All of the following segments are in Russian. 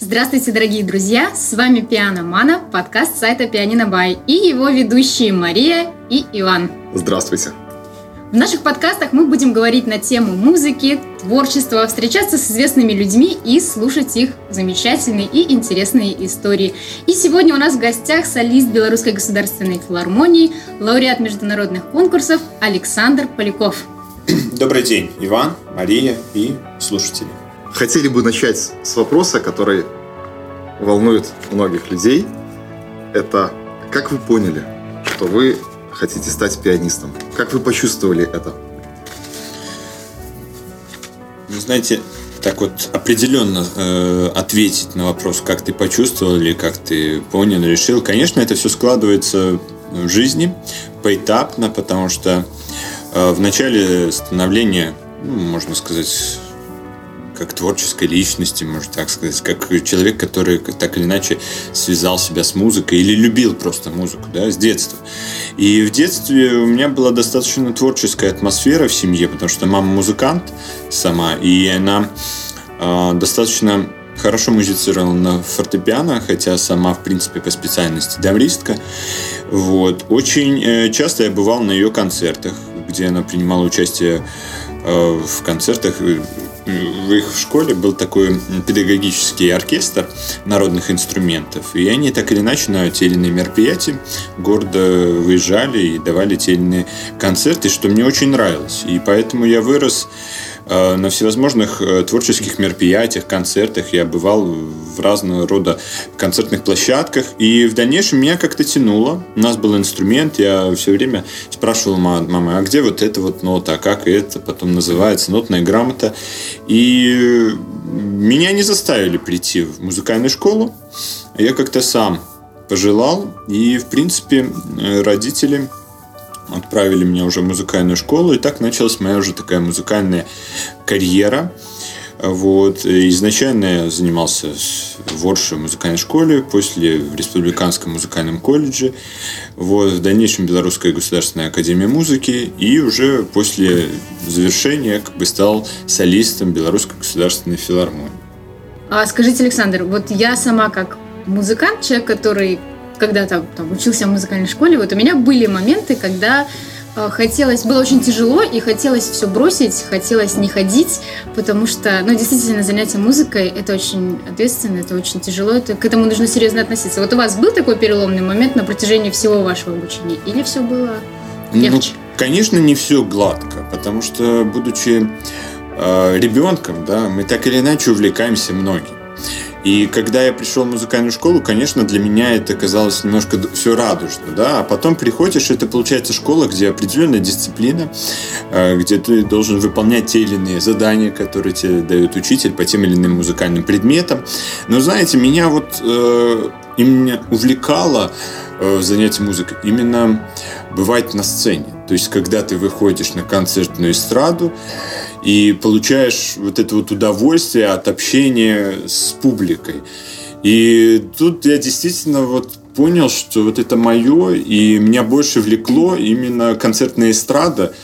Здравствуйте, дорогие друзья! С вами Пиано Мана, подкаст сайта Пианино Бай и его ведущие Мария и Иван. Здравствуйте! В наших подкастах мы будем говорить на тему музыки, творчества, встречаться с известными людьми и слушать их замечательные и интересные истории. И сегодня у нас в гостях солист Белорусской государственной филармонии, лауреат международных конкурсов Александр Поляков. Добрый день, Иван, Мария и слушатели. Хотели бы начать с вопроса, который волнует многих людей. Это как вы поняли, что вы хотите стать пианистом? Как вы почувствовали это? Вы знаете, так вот определенно э, ответить на вопрос, как ты почувствовал или как ты понял, решил, конечно, это все складывается в жизни поэтапно, потому что э, в начале становления, ну, можно сказать, как творческой личности, можно так сказать, как человек, который так или иначе связал себя с музыкой или любил просто музыку, да, с детства. И в детстве у меня была достаточно творческая атмосфера в семье, потому что мама музыкант сама, и она э, достаточно хорошо музицировала на фортепиано, хотя сама, в принципе, по специальности дамристка. Вот. Очень э, часто я бывал на ее концертах, где она принимала участие э, в концертах в их школе был такой педагогический оркестр народных инструментов, и они так или иначе на те или иные мероприятия гордо выезжали и давали те или иные концерты, что мне очень нравилось. И поэтому я вырос на всевозможных э, творческих мероприятиях, концертах. Я бывал в разного рода концертных площадках. И в дальнейшем меня как-то тянуло. У нас был инструмент. Я все время спрашивал мамы, а где вот эта вот нота, а как это потом называется, нотная грамота. И меня не заставили прийти в музыкальную школу. Я как-то сам пожелал. И, в принципе, э, родители отправили меня уже в музыкальную школу, и так началась моя уже такая музыкальная карьера. Вот. Изначально я занимался в Орше музыкальной школе, после в Республиканском музыкальном колледже, вот, в дальнейшем Белорусская государственная академия музыки, и уже после завершения как бы стал солистом Белорусской государственной филармонии. А скажите, Александр, вот я сама как музыкант, человек, который когда-то там, учился в музыкальной школе, вот у меня были моменты, когда э, хотелось, было очень тяжело, и хотелось все бросить, хотелось не ходить, потому что, ну, действительно, занятие музыкой – это очень ответственно, это очень тяжело, это, к этому нужно серьезно относиться. Вот у вас был такой переломный момент на протяжении всего вашего обучения? Или все было ну, легче? Ну, конечно, не все гладко, потому что, будучи э, ребенком, да, мы так или иначе увлекаемся многим. И когда я пришел в музыкальную школу, конечно, для меня это казалось немножко все радужно, да, а потом приходишь, это получается школа, где определенная дисциплина, э, где ты должен выполнять те или иные задания, которые тебе дает учитель по тем или иным музыкальным предметам. Но знаете, меня вот э, именно увлекало э, занятие музыкой именно бывать на сцене. То есть, когда ты выходишь на концертную эстраду, и получаешь вот это вот удовольствие от общения с публикой. И тут я действительно вот понял, что вот это мое, и меня больше влекло именно концертная эстрада.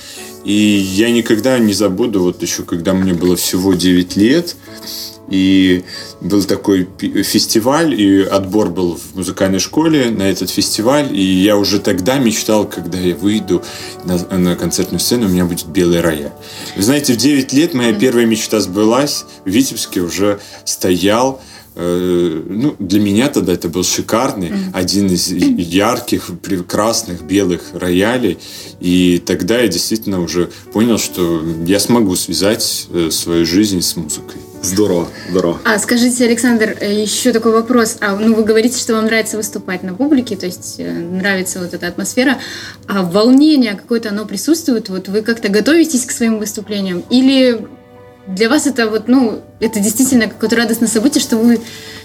И я никогда не забуду, вот еще когда мне было всего 9 лет, и был такой фестиваль, и отбор был в музыкальной школе на этот фестиваль. И я уже тогда мечтал, когда я выйду на, на концертную сцену, у меня будет белый рояль. Вы знаете, в 9 лет моя первая мечта сбылась. В Витебске уже стоял ну, для меня тогда это был шикарный, один из ярких, прекрасных белых роялей. И тогда я действительно уже понял, что я смогу связать э, свою жизнь с музыкой. Здорово, здорово. А скажите, Александр, э, еще такой вопрос. А, ну, вы говорите, что вам нравится выступать на публике, то есть нравится вот эта атмосфера. А волнение какое-то оно присутствует? Вот вы как-то готовитесь к своим выступлениям? Или для вас это вот, ну, это действительно какое-то радостное событие, что вы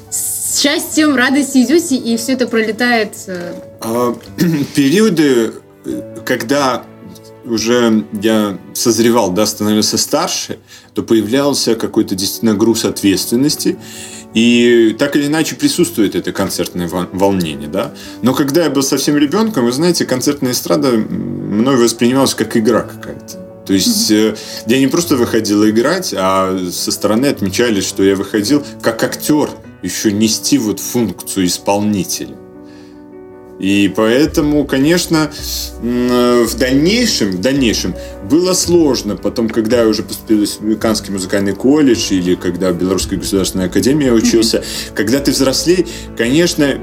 с счастьем, радостью идете, и все это пролетает. Э, а, периоды, когда уже я созревал, да, становился старше, то появлялся какой-то действительно груз ответственности, и так или иначе присутствует это концертное волнение, да. Но когда я был совсем ребенком, вы знаете, концертная эстрада мной воспринималась как игра какая-то. То есть mm-hmm. я не просто выходил играть, а со стороны отмечали, что я выходил как актер еще нести вот функцию исполнителя. И поэтому, конечно, в дальнейшем, в дальнейшем было сложно. Потом, когда я уже поступил в Американский музыкальный колледж или когда в Белорусской государственной академии учился, mm-hmm. когда ты взрослей, конечно,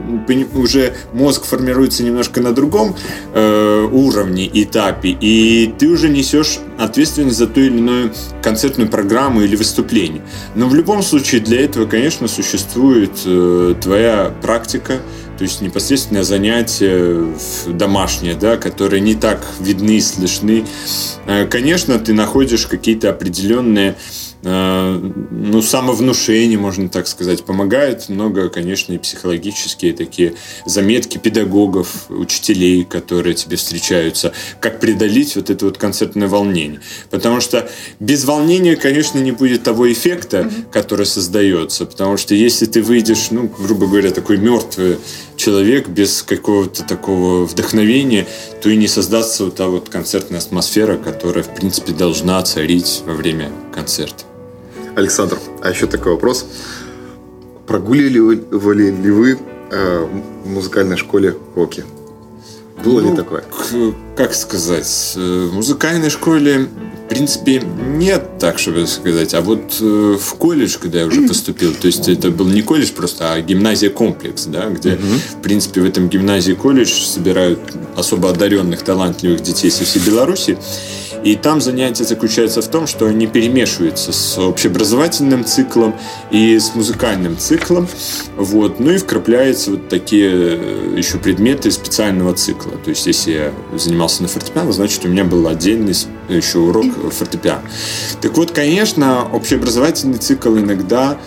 уже мозг формируется немножко на другом э, уровне, этапе, и ты уже несешь ответственность за ту или иную концертную программу или выступление. Но в любом случае для этого, конечно, существует э, твоя практика, то есть непосредственное занятие домашнее, да, которые не так видны и слышны. Э, конечно, ты находишь какие-то определенные Э, ну, самовнушение, можно так сказать, помогает много, конечно, и психологические такие заметки педагогов, учителей, которые тебе встречаются, как преодолеть вот это вот концертное волнение. Потому что без волнения, конечно, не будет того эффекта, mm-hmm. который создается. Потому что если ты выйдешь, ну, грубо говоря, такой мертвый человек без какого-то такого вдохновения, то и не создастся вот та вот концертная атмосфера, которая, в принципе, должна царить во время концерта. Александр, а еще такой вопрос. Прогуливали ли вы э, в музыкальной школе Оки? Было ну, ли такое? Как сказать, э, в музыкальной школе, принципе, нет, так чтобы сказать. А вот э, в колледж, когда я уже поступил, то есть это был не колледж просто, а гимназия-комплекс, да, где, угу. в принципе, в этом гимназии-колледж собирают особо одаренных, талантливых детей со всей Беларуси. И там занятие заключается в том, что они перемешиваются с общеобразовательным циклом и с музыкальным циклом. Вот. Ну и вкрапляются вот такие э, еще предметы специального цикла. То есть, если я занимался на фортепиано, значит, у меня был отдельный еще урок фортепиано. Так вот, конечно, общеобразовательный цикл иногда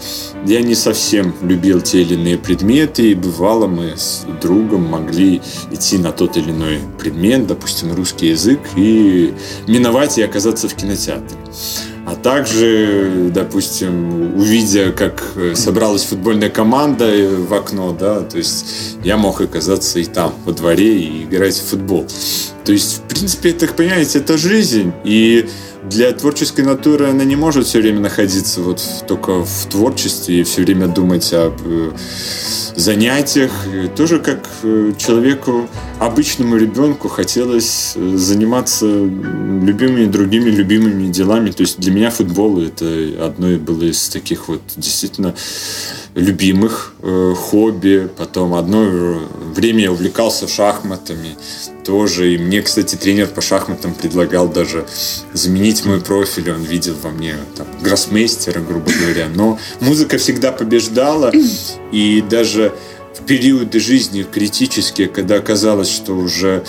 я не совсем любил те или иные предметы, и бывало мы с другом могли идти на тот или иной предмет, допустим, русский язык, и миновать и оказаться в кинотеатре. А также, допустим, увидя, как собралась футбольная команда в окно, да, то есть я мог оказаться и там, во дворе, и играть в футбол. То есть, в принципе, так понимаете, это жизнь, и для творческой натуры она не может все время находиться вот только в творчестве и все время думать об э, занятиях. Тоже как э, человеку, обычному ребенку хотелось э, заниматься любимыми другими любимыми делами. То есть для меня футбол это одно было из таких вот действительно любимых э, хобби. Потом одно время я увлекался шахматами тоже. И мне, кстати, тренер по шахматам предлагал даже заменить мой профиль. Он видел во мне там, гроссмейстера, грубо говоря. Но музыка всегда побеждала. И даже в периоды жизни критические, когда казалось, что уже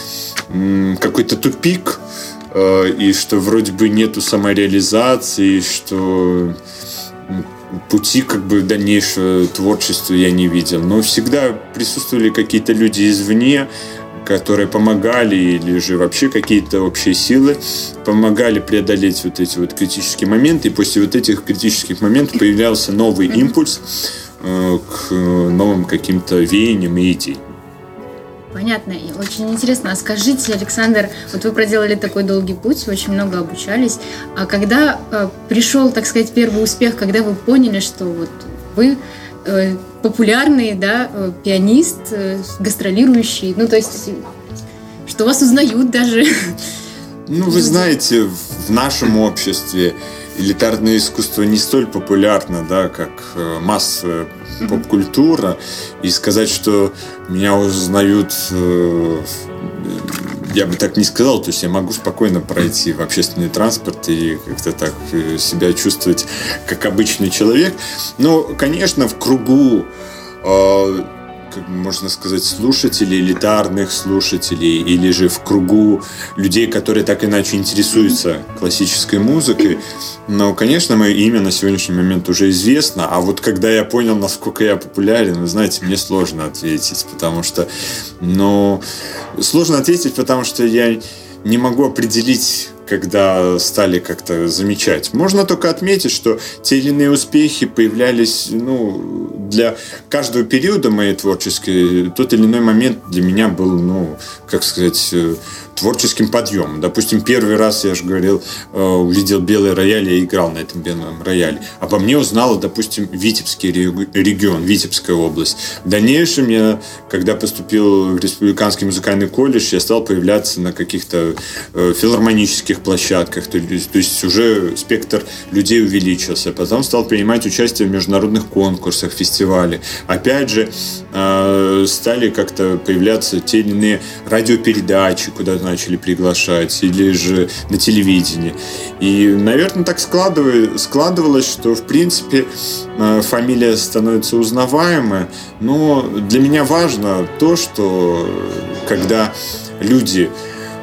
какой-то тупик, э, и что вроде бы нету самореализации, что пути как бы дальнейшего творчества я не видел. Но всегда присутствовали какие-то люди извне, которые помогали, или же вообще какие-то общие силы помогали преодолеть вот эти вот критические моменты. И после вот этих критических моментов появлялся новый импульс э, к новым каким-то веяниям и идеям. Понятно. И очень интересно. А скажите, Александр, вот вы проделали такой долгий путь, очень много обучались. А когда э, пришел, так сказать, первый успех, когда вы поняли, что вот вы э, популярный, да, э, пианист, э, гастролирующий, ну, то есть, что вас узнают даже. Ну, вы знаете, в нашем обществе элитарное искусство не столь популярно, да, как э, массовая поп-культура. И сказать, что меня узнают, я бы так не сказал. То есть я могу спокойно пройти в общественный транспорт и как-то так э, себя чувствовать как обычный человек. Но, конечно, в кругу как можно сказать, слушателей, элитарных слушателей, или же в кругу людей, которые так иначе интересуются классической музыкой. Но, конечно, мое имя на сегодняшний момент уже известно, а вот когда я понял, насколько я популярен, вы знаете, мне сложно ответить, потому что, ну, сложно ответить, потому что я не могу определить когда стали как-то замечать. Можно только отметить, что те или иные успехи появлялись ну, для каждого периода моей творческой. Тот или иной момент для меня был, ну, как сказать, творческим подъемом. Допустим, первый раз, я же говорил, э, увидел белый рояль, я играл на этом белом рояле. Обо мне узнала, допустим, Витебский регион, Витебская область. В дальнейшем я, когда поступил в Республиканский музыкальный колледж, я стал появляться на каких-то э, филармонических площадках, то есть, уже спектр людей увеличился. Потом стал принимать участие в международных конкурсах, фестивалях. Опять же, э, стали как-то появляться те или иные радиопередачи, куда начали приглашать, или же на телевидении. И, наверное, так складывалось, что, в принципе, э, фамилия становится узнаваемой. Но для меня важно то, что когда люди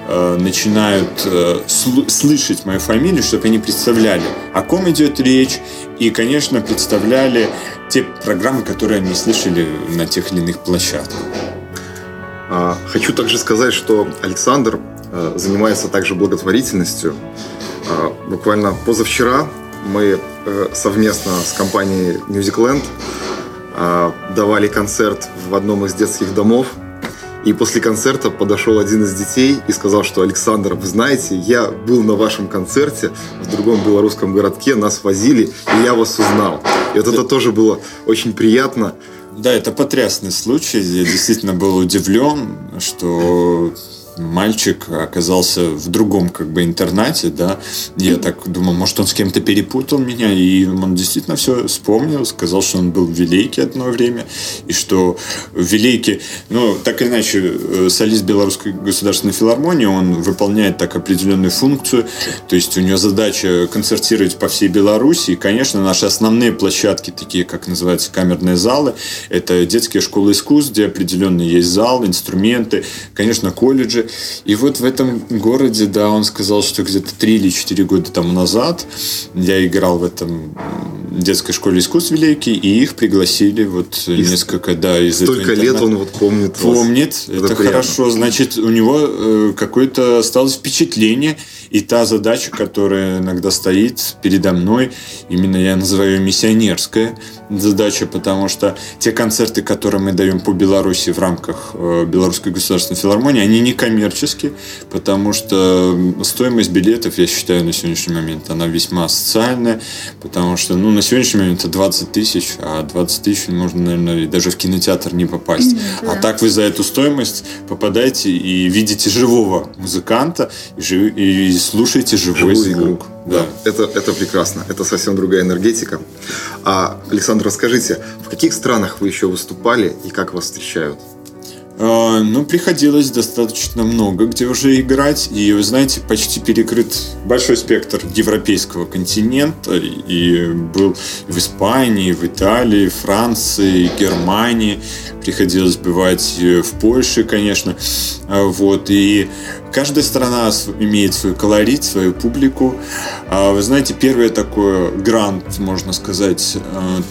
э, начинают э, слышать мою фамилию, чтобы они представляли, о ком идет речь, и, конечно, представляли те программы, которые они слышали на тех или иных площадках. А, хочу также сказать, что Александр а, занимается также благотворительностью. А, буквально позавчера мы э, совместно с компанией Musicland давали концерт в одном из детских домов. И после концерта подошел один из детей и сказал, что Александр, вы знаете, я был на вашем концерте в другом белорусском городке, нас возили, и я вас узнал. И вот это тоже было очень приятно. Да, это потрясный случай. Я действительно был удивлен, что мальчик оказался в другом как бы интернате, да, я так думал, может, он с кем-то перепутал меня, и он действительно все вспомнил, сказал, что он был в Велике одно время, и что в Велике, ну, так или иначе, э, солист Белорусской государственной филармонии, он выполняет так определенную функцию, то есть у него задача концертировать по всей Беларуси, и, конечно, наши основные площадки, такие, как называются камерные залы, это детские школы искусств, где определенный есть зал, инструменты, конечно, колледжи, же. И вот в этом городе, да, он сказал, что где-то 3 или 4 года тому назад я играл в этом детской школе искусств Великий, и их пригласили вот и несколько, да, из Столько этого лет он вот помнит Помнит, это, это хорошо. Значит, у него э, какое-то осталось впечатление, и та задача, которая иногда стоит передо мной, именно я называю ее миссионерская задача, потому что те концерты, которые мы даем по Беларуси в рамках э, Белорусской государственной филармонии, они не коммерческие, потому что стоимость билетов, я считаю, на сегодняшний момент, она весьма социальная, потому что, ну, на сегодняшний момент это 20 тысяч, а 20 тысяч можно, наверное, даже в кинотеатр не попасть. Mm-hmm, а так вы за эту стоимость попадаете и видите живого музыканта и, жив... и слушаете живой Живую звук. Да. да, это, это прекрасно. Это совсем другая энергетика. А, Александр, расскажите, в каких странах вы еще выступали и как вас встречают? А, ну, приходилось достаточно много где уже играть. И, вы знаете, почти перекрыт большой спектр европейского континента. И был в Испании, в Италии, Франции, Германии. Приходилось бывать в Польше, конечно. А, вот. И каждая страна имеет свой колорит, свою публику. А, вы знаете, первое такое грант, можно сказать,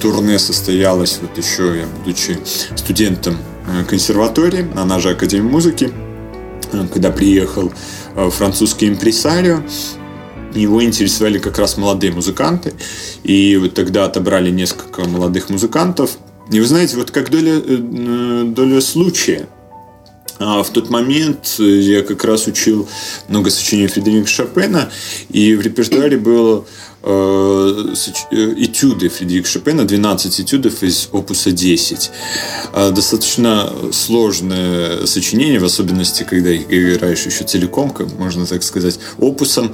турне состоялось вот еще, я будучи студентом Э, консерватории, она же Академия музыки, э, когда приехал э, французский импресарио, его интересовали как раз молодые музыканты, и вот тогда отобрали несколько молодых музыкантов. И вы знаете, вот как доля, доля случая, а в тот момент я как раз учил много сочинений Фредерика Шопена, и в репертуаре было Э, э, этюды Фредерика Шопена, 12 этюдов из опуса 10. Э, достаточно сложное сочинение, в особенности, когда играешь еще целиком, как можно так сказать, опусом.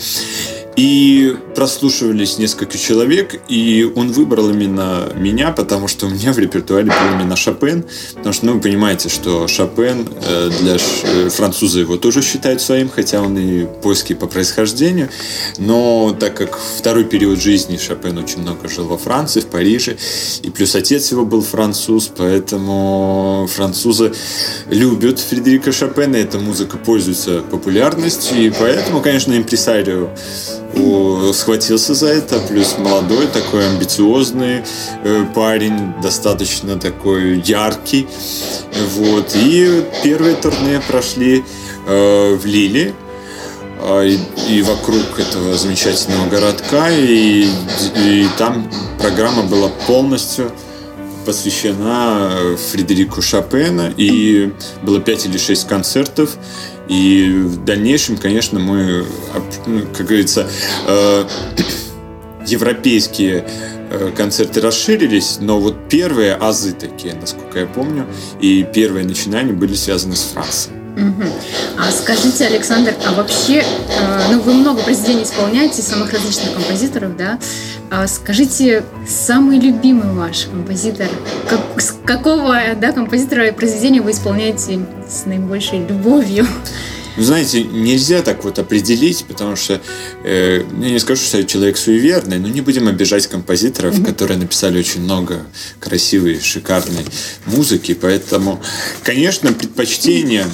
И прослушивались несколько человек, и он выбрал именно меня, потому что у меня в репертуаре был именно Шопен. Потому что, ну, вы понимаете, что Шопен э, для э, француза его тоже считают своим, хотя он и польский по происхождению. Но так как второй период жизни Шопен очень много жил во Франции, в Париже, и плюс отец его был француз, поэтому французы любят Фредерика Шопена, эта музыка пользуется популярностью, и поэтому, конечно, импресарио схватился за это, плюс молодой, такой амбициозный э, парень, достаточно такой яркий. Вот. И первые турне прошли э, в Лиле, и, и вокруг этого замечательного городка, и, и там программа была полностью посвящена Фредерику Шопена, и было пять или шесть концертов, И в дальнейшем, конечно, мы, ну, как говорится, э, европейские э, концерты расширились, но вот первые азы такие, насколько я помню, и первые начинания были связаны с Францией. Угу. А скажите, Александр, а вообще, э, ну вы много произведений исполняете, самых различных композиторов, да? А скажите, самый любимый ваш композитор, как, с какого да, композитора и произведения вы исполняете с наибольшей любовью? Вы знаете, нельзя так вот определить, потому что э, я не скажу, что я человек суеверный, но не будем обижать композиторов, mm-hmm. которые написали очень много красивой, шикарной музыки. Поэтому, конечно, предпочтение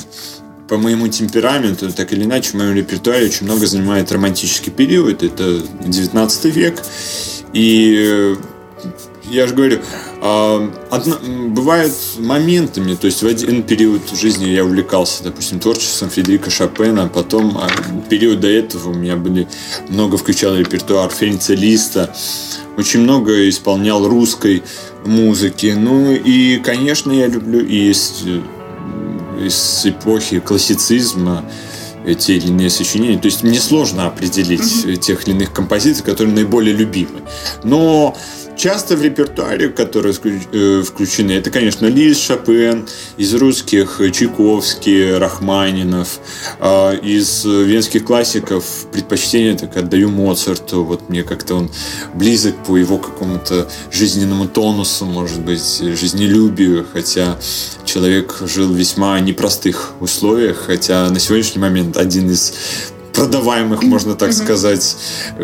по моему темпераменту, так или иначе, в моем репертуаре очень много занимает романтический период. Это 19 век. И э, я же говорю, а, одно, бывают моментами, то есть в один период жизни я увлекался, допустим, творчеством Фредерика Шопена, потом а, период до этого у меня были много включал репертуар Ференца Листа, очень много исполнял русской музыки. Ну и, конечно, я люблю и из, эпохи классицизма те или иные сочинения. То есть мне сложно определить mm-hmm. тех или иных композиций, которые наиболее любимы. Но Часто в репертуаре, которые э, включены, это, конечно, Лиз, Шопен, из русских Чайковский, Рахманинов, а, из венских классиков предпочтение так отдаю Моцарту. Вот мне как-то он близок по его какому-то жизненному тонусу, может быть, жизнелюбию, хотя человек жил в весьма непростых условиях, хотя на сегодняшний момент один из продаваемых, можно так сказать,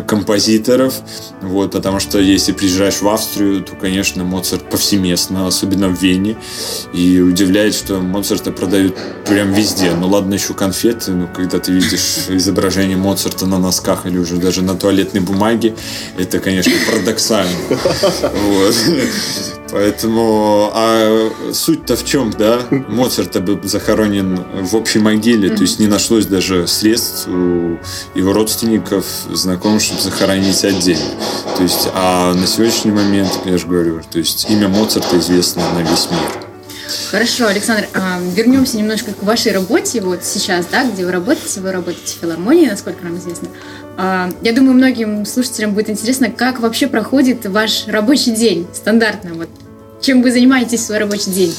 композиторов. Вот, потому что если приезжаешь в Австрию, то, конечно, Моцарт повсеместно, особенно в Вене. И удивляет, что Моцарта продают прям везде. Ну ладно, еще конфеты, но когда ты видишь изображение Моцарта на носках или уже даже на туалетной бумаге, это, конечно, парадоксально. Вот. Поэтому, а суть-то в чем, да? Моцарт был захоронен в общей могиле, то есть не нашлось даже средств у его родственников, знакомых, чтобы захоронить отдельно. То есть, а на сегодняшний момент, я же говорю, то есть имя Моцарта известно на весь мир. Хорошо, Александр, а, вернемся немножко к вашей работе вот сейчас, да, где вы работаете. Вы работаете в филармонии, насколько нам известно. А, я думаю, многим слушателям будет интересно, как вообще проходит ваш рабочий день стандартно. Вот чем вы занимаетесь в свой рабочий день?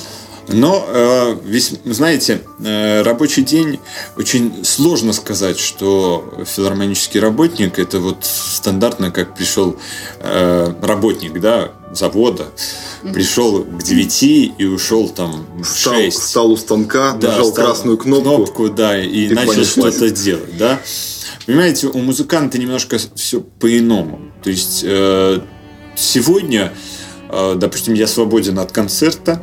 Но, э, весь, знаете, э, рабочий день очень сложно сказать, что филармонический работник это вот стандартно, как пришел э, работник, да, завода, пришел к 9 и ушел там в встал, 6. Встал у станка, да, нажал красную кнопку. Кнопку, да, и, и начал что-то делать, да. Понимаете, у музыканта немножко все по-иному. То есть э, сегодня э, допустим, я свободен от концерта,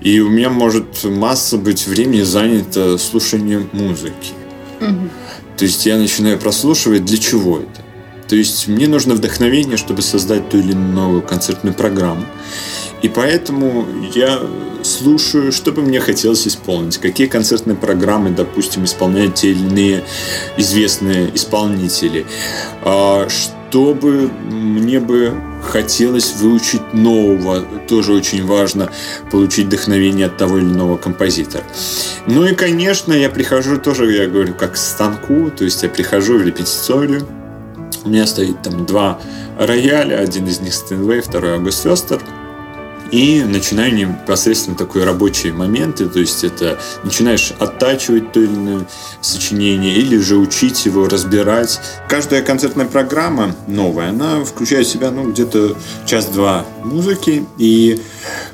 и у меня может масса быть времени занято слушанием музыки. Угу. То есть я начинаю прослушивать, для чего это? То есть мне нужно вдохновение, чтобы создать ту или иную концертную программу. И поэтому я слушаю, что бы мне хотелось исполнить, какие концертные программы, допустим, исполняют те или иные известные исполнители, а, чтобы мне бы хотелось выучить нового, тоже очень важно получить вдохновение от того или иного композитора. Ну и, конечно, я прихожу тоже, я говорю, как к станку, то есть я прихожу в репетиторию, у меня стоит там два рояля, один из них Стэнвей, второй Август Фестер – и начинаю непосредственно такой рабочие моменты, то есть это начинаешь оттачивать то или иное сочинение или же учить его, разбирать. Каждая концертная программа новая, она включает в себя ну, где-то час-два музыки, и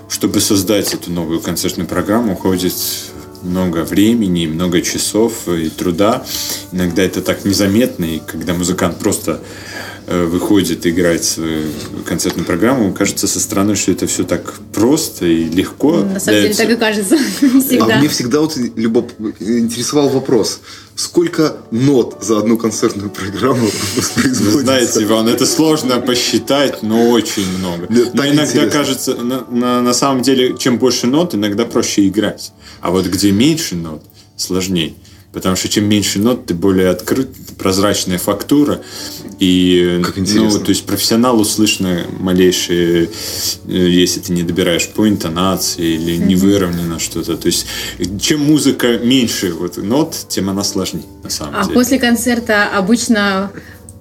чтобы создать эту новую концертную программу, уходит много времени, много часов и труда. Иногда это так незаметно, и когда музыкант просто выходит играть свою концертную программу, кажется со стороны, что это все так просто и легко. На самом деле так и кажется всегда. А мне всегда вот любоп... интересовал вопрос, сколько нот за одну концертную программу воспроизводится? Вы знаете, Иван, это сложно посчитать, но очень много. Нет, но иногда интересно. кажется, на, на, на самом деле, чем больше нот, иногда проще играть. А вот где меньше нот, сложнее. Потому что чем меньше нот, ты более открыт, прозрачная фактура. И, Как ну, интересно. то есть профессионалу слышно малейшие, э, если ты не добираешь по интонации или не выровнено что-то. То есть чем музыка меньше вот нот, тем она сложнее на самом А деле. после концерта обычно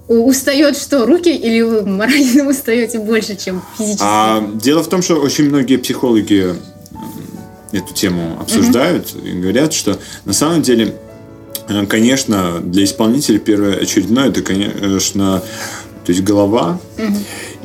устает что, руки или вы морально устаете больше, чем физически? А дело в том, что очень многие психологи эту тему обсуждают и говорят, что на самом деле, конечно, для исполнителя первоочередное это, конечно, то есть голова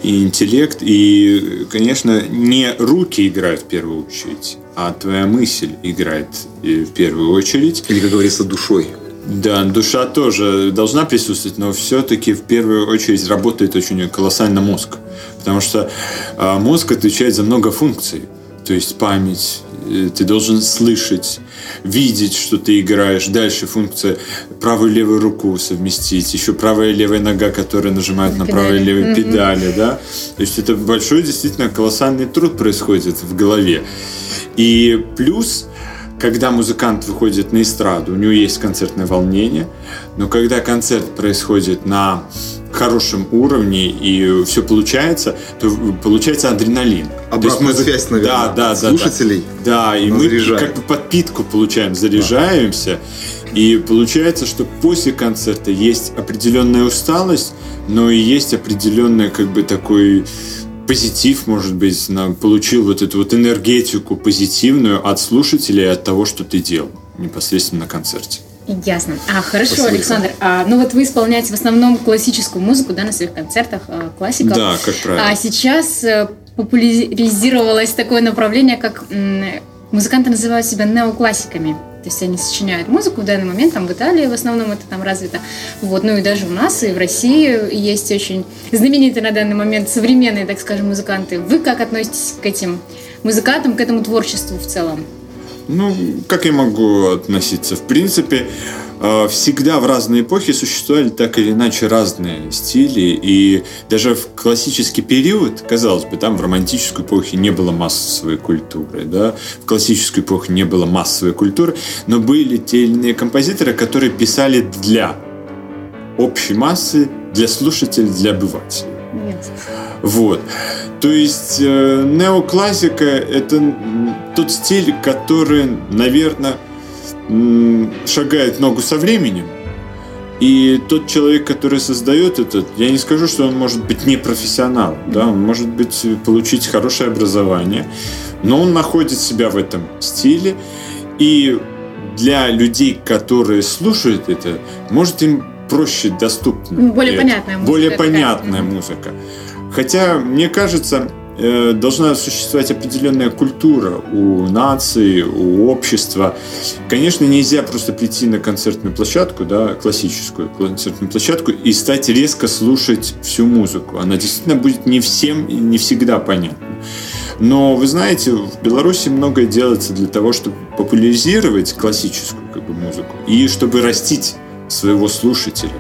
и интеллект, и, конечно, не руки играют в первую очередь, а твоя мысль играет э, в первую очередь. Или, как говорится, душой. Да, душа тоже должна присутствовать, но все-таки в первую очередь работает очень колоссально мозг. Потому что а, мозг отвечает за много функций. То есть память, э, ты должен слышать, видеть, что ты играешь. Дальше функция правую и левую руку совместить. Еще правая и левая нога, которые нажимают на правую и левую Мгм. педали. Да? То есть это большой, действительно колоссальный труд происходит в голове. И плюс когда музыкант выходит на эстраду, у него есть концертное волнение, но когда концерт происходит на хорошем уровне и все получается, то получается адреналин. То есть Обратная музы- связь, наверное, да, да, да, слушателей. Да, да и мы заряжание. как бы подпитку получаем, заряжаемся. И получается, что после концерта есть определенная усталость, но и есть определенный как бы такой позитив, может быть, на- получил вот эту вот энергетику позитивную от слушателей, от того, что ты делал непосредственно на концерте. Ясно. А, хорошо, Спасибо. Александр. А, ну вот вы исполняете в основном классическую музыку, да, на своих концертах, а, классиков. Да, как правило. А сейчас э, популяризировалось такое направление, как м, музыканты называют себя неоклассиками. То есть они сочиняют музыку в данный момент, там в Италии в основном это там развито. Вот, ну и даже у нас и в России есть очень знаменитые на данный момент современные, так скажем, музыканты. Вы как относитесь к этим музыкантам, к этому творчеству в целом? Ну, как я могу относиться? В принципе, всегда в разные эпохи существовали так или иначе разные стили. И даже в классический период, казалось бы, там в романтической эпохе не было массовой культуры. Да? В классической эпохе не было массовой культуры. Но были те или иные композиторы, которые писали для общей массы, для слушателей, для обывателей. Нет. Вот. То есть э, неоклассика это тот стиль, который, наверное, шагает ногу со временем. И тот человек, который создает этот, я не скажу, что он может быть не профессионал, да, он может быть э, получить хорошее образование, но он находит себя в этом стиле, и для людей, которые слушают это, может им проще доступно. Более это. понятная музыка Более понятная музыка. Хотя, мне кажется, должна существовать определенная культура у нации, у общества. Конечно, нельзя просто прийти на концертную площадку, да, классическую концертную площадку и стать резко слушать всю музыку. Она действительно будет не всем и не всегда понятна. Но вы знаете, в Беларуси многое делается для того, чтобы популяризировать классическую как бы, музыку и чтобы растить своего слушателя.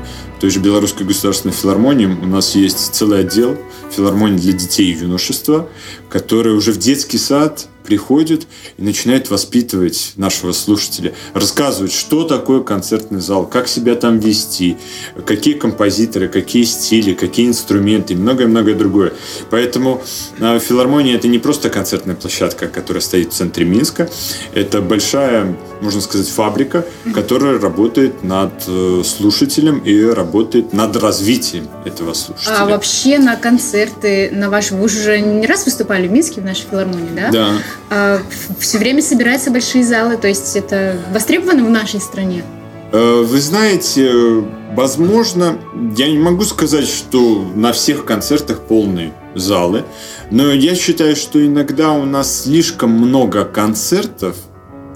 Той же Белорусской государственной филармонии. У нас есть целый отдел филармонии для детей и юношества, который уже в детский сад приходит и начинает воспитывать нашего слушателя, рассказывать, что такое концертный зал, как себя там вести, какие композиторы, какие стили, какие инструменты и многое-многое другое. Поэтому э, филармония это не просто концертная площадка, которая стоит в центре Минска, это большая, можно сказать, фабрика, которая работает над э, слушателем и работает над развитием этого слушателя. А вообще на концерты, на ваши, вы уже не раз выступали в Минске в нашей филармонии, да? Да. А, все время собираются большие залы, то есть это востребовано в нашей стране. Э, Вы знаете, возможно, я не могу сказать, что на всех концертах полные залы, но я считаю, что иногда у нас слишком много концертов,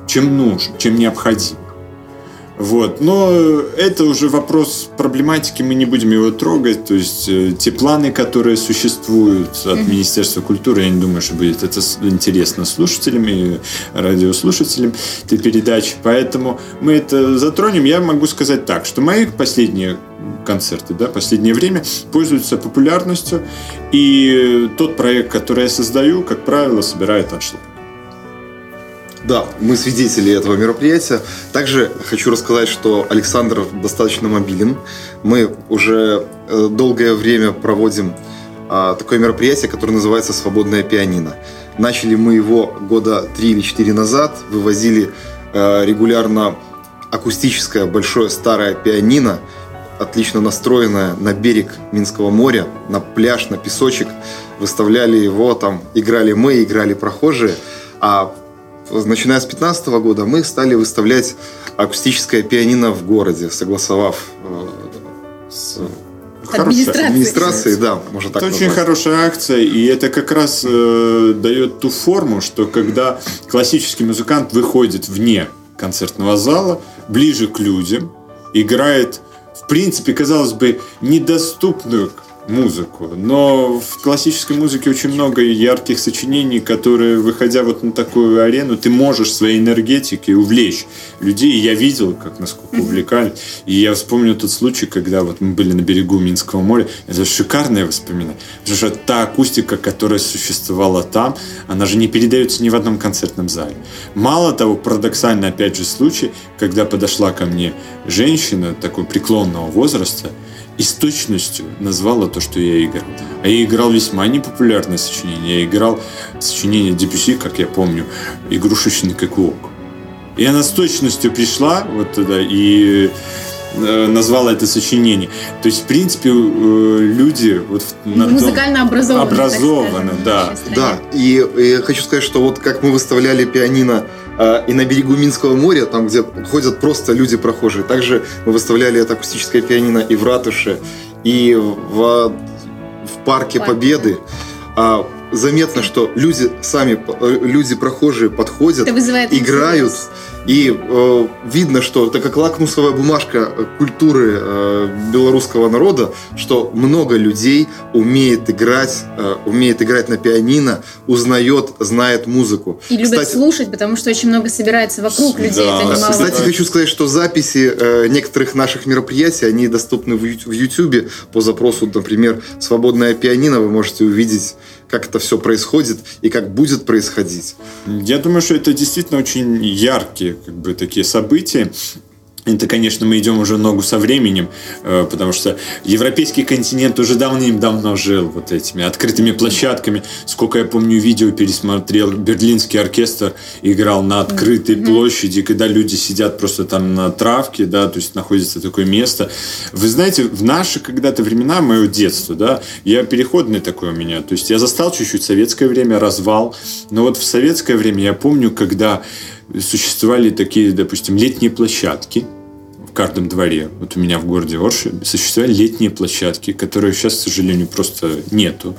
чем нужно, чем необходимо. Вот. Но это уже вопрос проблематики, мы не будем его трогать. То есть э, те планы, которые существуют от Министерства культуры, я не думаю, что будет это интересно слушателям и радиослушателям этой передачи. Поэтому мы это затронем. Я могу сказать так, что мои последние концерты, да, последнее время пользуются популярностью, и тот проект, который я создаю, как правило, собирает аншлаг. Да, мы свидетели этого мероприятия. Также хочу рассказать, что Александр достаточно мобилен. Мы уже э, долгое время проводим а, такое мероприятие, которое называется «Свободное пианино». Начали мы его года три или четыре назад, вывозили э, регулярно акустическое большое старое пианино, отлично настроенное на берег Минского моря, на пляж, на песочек. Выставляли его, там играли мы, играли прохожие. А начиная с 2015 года мы стали выставлять акустическое пианино в городе, согласовав э, с Администрации. администрацией, да, можно так Это очень назвать. хорошая акция, и это как раз э, дает ту форму, что когда классический музыкант выходит вне концертного зала, ближе к людям, играет, в принципе, казалось бы, недоступную музыку, но в классической музыке очень много ярких сочинений, которые, выходя вот на такую арену, ты можешь своей энергетикой увлечь людей. И я видел, как насколько увлекали. И я вспомню тот случай, когда вот мы были на берегу Минского моря. Это шикарное воспоминание. Потому что та акустика, которая существовала там, она же не передается ни в одном концертном зале. Мало того, парадоксально опять же случай, когда подошла ко мне женщина такой преклонного возраста, и с точностью назвала то, что я играл. А я играл весьма непопулярное сочинение. Я играл сочинение Дебюсси, как я помню, «Игрушечный кокок». И она с точностью пришла вот туда и э, назвала это сочинение. То есть, в принципе, э, люди вот на том- Музыкально образованы. Образованы, да. Да, и, и я хочу сказать, что вот как мы выставляли пианино и на берегу Минского моря, там, где ходят просто люди прохожие, также мы выставляли это акустическое пианино и в ратуше, и в, в парке. Победы. А, заметно, что люди сами, э, люди прохожие подходят, играют, интерес. И э, видно, что это как лакмусовая бумажка э, культуры э, белорусского народа, что много людей умеет играть, э, умеет играть на пианино, узнает, знает музыку. И любят Кстати, слушать, потому что очень много собирается вокруг Да. людей. Это немало. Кстати, хочу сказать, что записи э, некоторых наших мероприятий, они доступны в в YouTube по запросу, например, «Свободное пианино». Вы можете увидеть, как это все происходит и как будет происходить. Я думаю, что это действительно очень яркие как бы, такие события. Это, конечно, мы идем уже ногу со временем, э, потому что европейский континент уже давным-давно жил вот этими открытыми площадками. Сколько я помню, видео пересмотрел, берлинский оркестр играл на открытой площади, когда люди сидят просто там на травке, да, то есть находится такое место. Вы знаете, в наши когда-то времена, мое детство, да, я переходный такой у меня, то есть я застал чуть-чуть советское время, развал, но вот в советское время я помню, когда существовали такие, допустим, летние площадки в каждом дворе. Вот у меня в городе Орше существовали летние площадки, которые сейчас, к сожалению, просто нету.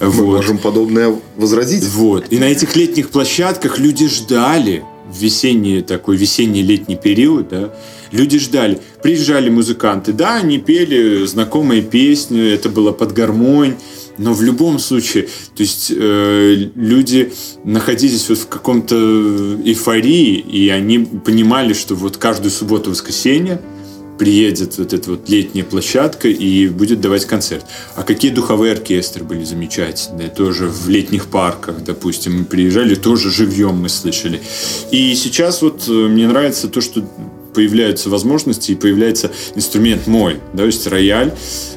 Мы Вот. можем подобное возродить. Вот. И на этих летних площадках люди ждали в весенний такой весенний-летний период, да, люди ждали. Приезжали музыканты, да, они пели знакомые песни, это было под гармонь, но в любом случае, то есть э, люди находились вот в каком-то эйфории, и они понимали, что вот каждую субботу-воскресенье приедет вот эта вот летняя площадка и будет давать концерт. А какие духовые оркестры были замечательные, тоже в летних парках, допустим, мы приезжали, тоже живьем мы слышали. И сейчас вот э, мне нравится то, что появляются возможности и появляется инструмент мой, да, то есть рояль,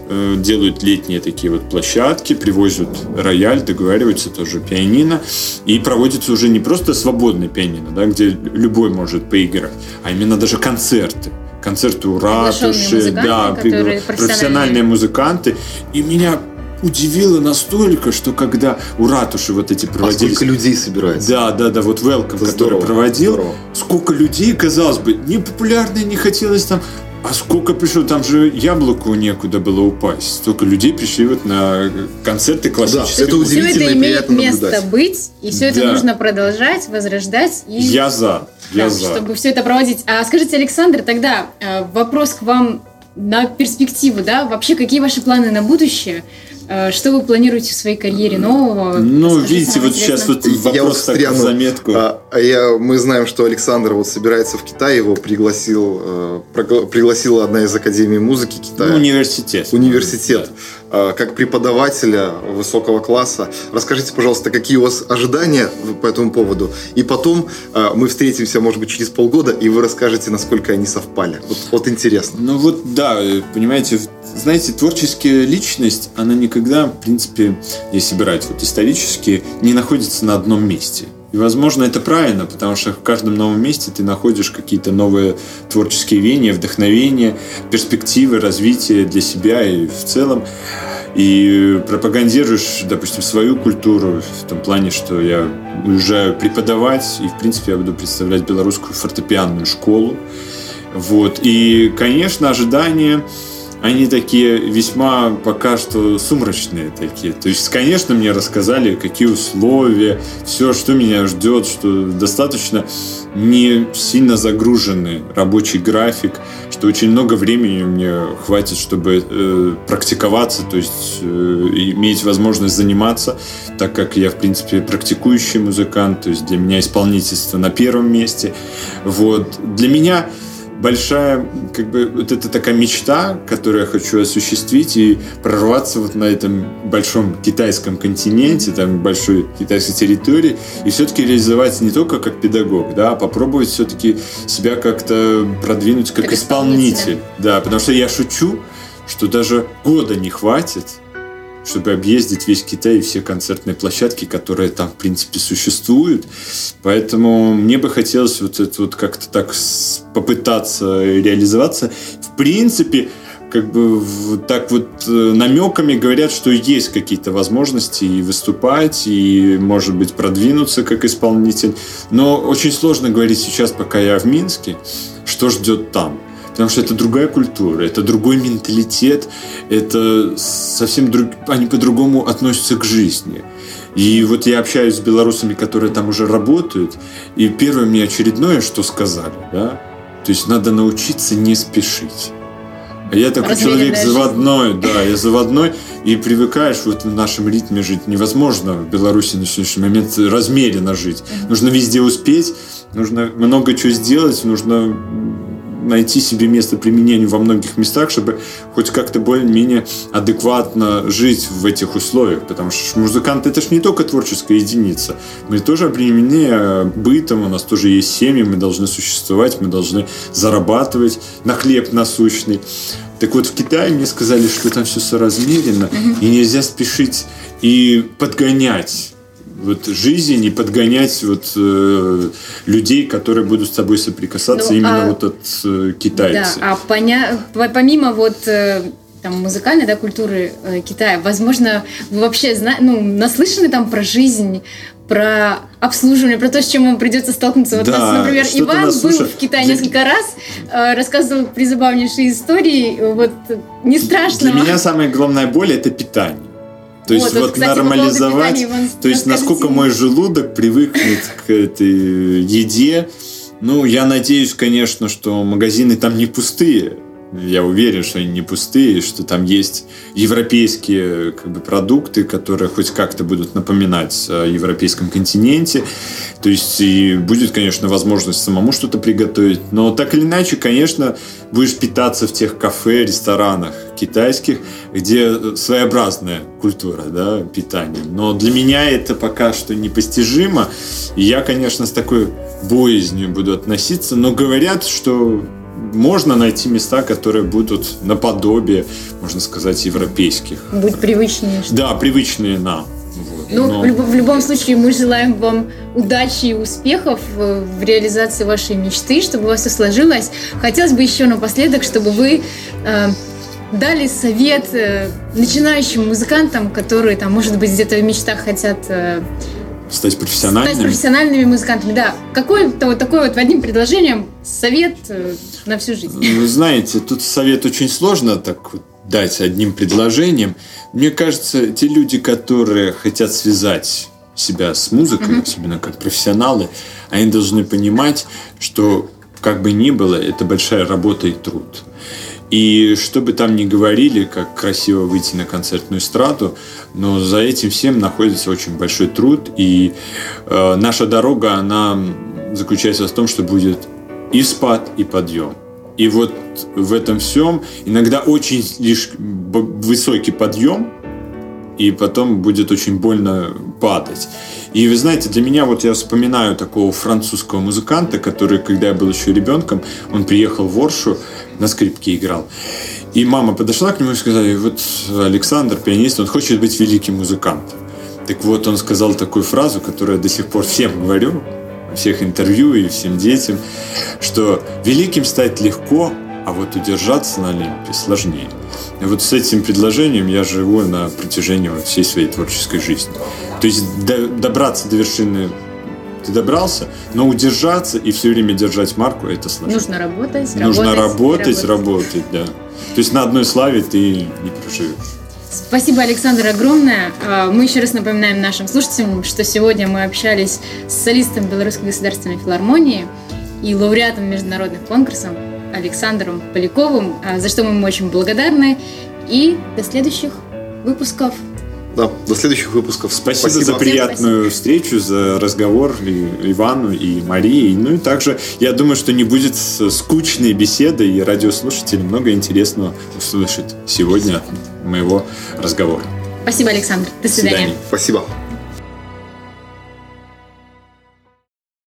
э, делают летние такие вот площадки, привозят рояль, договариваются тоже пианино, и проводится уже не просто свободное пианино, да, где любой может поиграть, а именно даже концерты. Концерты у ратуши, да, профессиональные. профессиональные музыканты. И меня удивило настолько, что когда у ратуши вот эти А проводились... сколько людей собирается? Да, да, да, вот Это который здорово, проводил, здорово. сколько людей, казалось бы, непопулярные, не хотелось там, а сколько пришло, там же яблоку некуда было упасть. Столько людей пришли вот на концерты классической это музыки. Все удивительно это имеет место наблюдать. быть, и все это Да. нужно продолжать, возрождать и Я за, я да, за. чтобы все это проводить. А скажите, Александр, тогда э, вопрос к вам на перспективу, да? Вообще, какие ваши планы на будущее? Э, Что вы планируете в своей карьере нового? Ну, видите, вот сейчас интересное. вот Я вот вопрос так встряну. в заметку. А, а я, мы знаем, что Александр вот собирается в Китай, его пригласил, э, прогла- пригласила одна из академий музыки Китая. Ну, университет. университет. э, как преподавателя высокого класса. Расскажите, пожалуйста, какие у вас ожидания по этому поводу. И потом э, мы встретимся, может быть, через полгода, и вы расскажете, насколько они совпали. Вот, вот интересно. Ну вот, да, понимаете, знаете, творческая личность, она никогда, в принципе, если брать вот исторически, не находится на одном месте. И, возможно, это правильно, потому что в каждом новом месте ты находишь какие-то новые творческие веяния, вдохновения, перспективы, развития для себя и в целом. И пропагандируешь, допустим, свою культуру в том плане, что я уезжаю преподавать, и, в принципе, я буду представлять белорусскую фортепианную школу. Вот. И, конечно, ожидания они такие весьма пока что сумрачные такие. То есть, конечно, мне рассказали, какие условия, все, что меня ждет, что достаточно не сильно загруженный рабочий график, что очень много времени мне хватит, чтобы э, практиковаться, то есть э, иметь возможность заниматься, так как я, в принципе, практикующий музыкант, то есть для меня исполнительство на первом месте. Вот. Для меня большая, как бы, вот это такая мечта, которую я хочу осуществить и прорваться вот на этом большом китайском континенте, там, большой китайской территории, и все-таки реализовать не только как педагог, да, а попробовать все-таки себя как-то продвинуть как, как исполнитель. исполнитель. Да, потому что я шучу, что даже года не хватит, чтобы объездить весь Китай и все концертные площадки, которые там, в принципе, существуют. Поэтому мне бы хотелось вот это вот как-то так попытаться реализоваться. В принципе, как бы так вот э, намеками говорят, что есть какие-то возможности и выступать, и, может быть, продвинуться как исполнитель. Но очень сложно говорить сейчас, пока я в Минске, что ждет там. Потому что это другая культура, это другой менталитет, это совсем друг... они по-другому относятся к жизни. И вот я общаюсь с белорусами, которые там уже работают, и первое мне очередное, что сказали, да, то есть надо научиться не спешить. А я такой человек заводной, да, я заводной, и привыкаешь вот в нашем ритме жить. Невозможно в Беларуси на сегодняшний момент размеренно жить. Нужно везде успеть, нужно много чего сделать, нужно найти себе место применения во многих местах, чтобы хоть как-то более-менее адекватно жить в этих условиях. Потому что музыкант это же не только творческая единица. Мы тоже обременены э, бытом, у нас тоже есть семьи, мы должны существовать, мы должны зарабатывать на хлеб насущный. Так вот, в Китае мне сказали, что там все соразмеренно, и нельзя спешить и подгонять вот жизнь и подгонять вот э, людей, которые будут с тобой соприкасаться ну, именно а, вот от э, китайцев. Да, а поня... помимо вот э, там музыкальной да, культуры э, Китая, возможно, вы вообще зна... ну, наслышаны там про жизнь про обслуживание, про то, с чем вам придется столкнуться. Вот, да, нас, например, Иван был в Китае несколько раз, э, рассказывал призабавнейшие истории. Вот не страшно. Для меня самая главная боль это питание. То есть вот, вот кстати, нормализовать, то есть насколько мой желудок привыкнет к этой еде. Ну, я надеюсь, конечно, что магазины там не пустые. Я уверен, что они не пустые, что там есть европейские как бы, продукты, которые хоть как-то будут напоминать о европейском континенте. То есть и будет, конечно, возможность самому что-то приготовить. Но так или иначе, конечно, будешь питаться в тех кафе, ресторанах китайских, где своеобразная культура да, питания. Но для меня это пока что непостижимо. И я, конечно, с такой боязнью буду относиться. Но говорят, что можно найти места, которые будут наподобие, можно сказать, европейских. Будь привычнее. Что Да, привычные нам. Вот. Ну, Но... в, в любом случае, мы желаем вам удачи и успехов в реализации вашей мечты, чтобы у вас все сложилось. Хотелось бы еще напоследок, чтобы вы э, дали совет э, начинающим музыкантам, которые, там, может быть, где-то в мечтах хотят э, стать профессиональными. Стать профессиональными музыкантами, да. Какой-то вот такой вот одним предложением совет э, на всю жизнь. Вы знаете, тут совет очень сложно так вот дать одним предложением. Мне кажется, те люди, которые хотят связать себя с музыкой, mm-hmm. особенно как профессионалы, они должны понимать, что как бы ни было, это большая работа и труд. И что бы там ни говорили, как красиво выйти на концертную эстраду, но за этим всем находится очень большой труд. И э, наша дорога, она заключается в том, что будет и спад, и подъем. И вот в этом всем иногда очень лишь высокий подъем, и потом будет очень больно падать. И вы знаете, для меня вот я вспоминаю такого французского музыканта, который, когда я был еще ребенком, он приехал в Оршу, на скрипке играл. И мама подошла к нему и сказала, вот Александр, пианист, он хочет быть великим музыкантом. Так вот, он сказал такую фразу, которую я до сих пор всем говорю, всех интервью и всем детям, что великим стать легко, а вот удержаться на Олимпе сложнее. И вот с этим предложением я живу на протяжении вот всей своей творческой жизни. То есть до, добраться до вершины ты добрался, но удержаться и все время держать марку это сложно. Нужно работать, Нужно работать, работать, работать, да. То есть на одной славе ты не проживешь. Спасибо, Александр, огромное. А, мы еще раз напоминаем нашим слушателям, что сегодня мы общались с солистом Белорусской государственной филармонии и лауреатом международных конкурсов Александром Поляковым, а, за что мы ему очень благодарны. И до следующих выпусков. Да, до следующих выпусков. Спасибо, спасибо. за приятную спасибо. встречу, за разговор и Ивану и Марии. Ну и также я думаю, что не будет скучной беседы, и радиослушатели много интересного услышат сегодня моего разговора. Спасибо, Александр. До свидания. До свидания. Спасибо.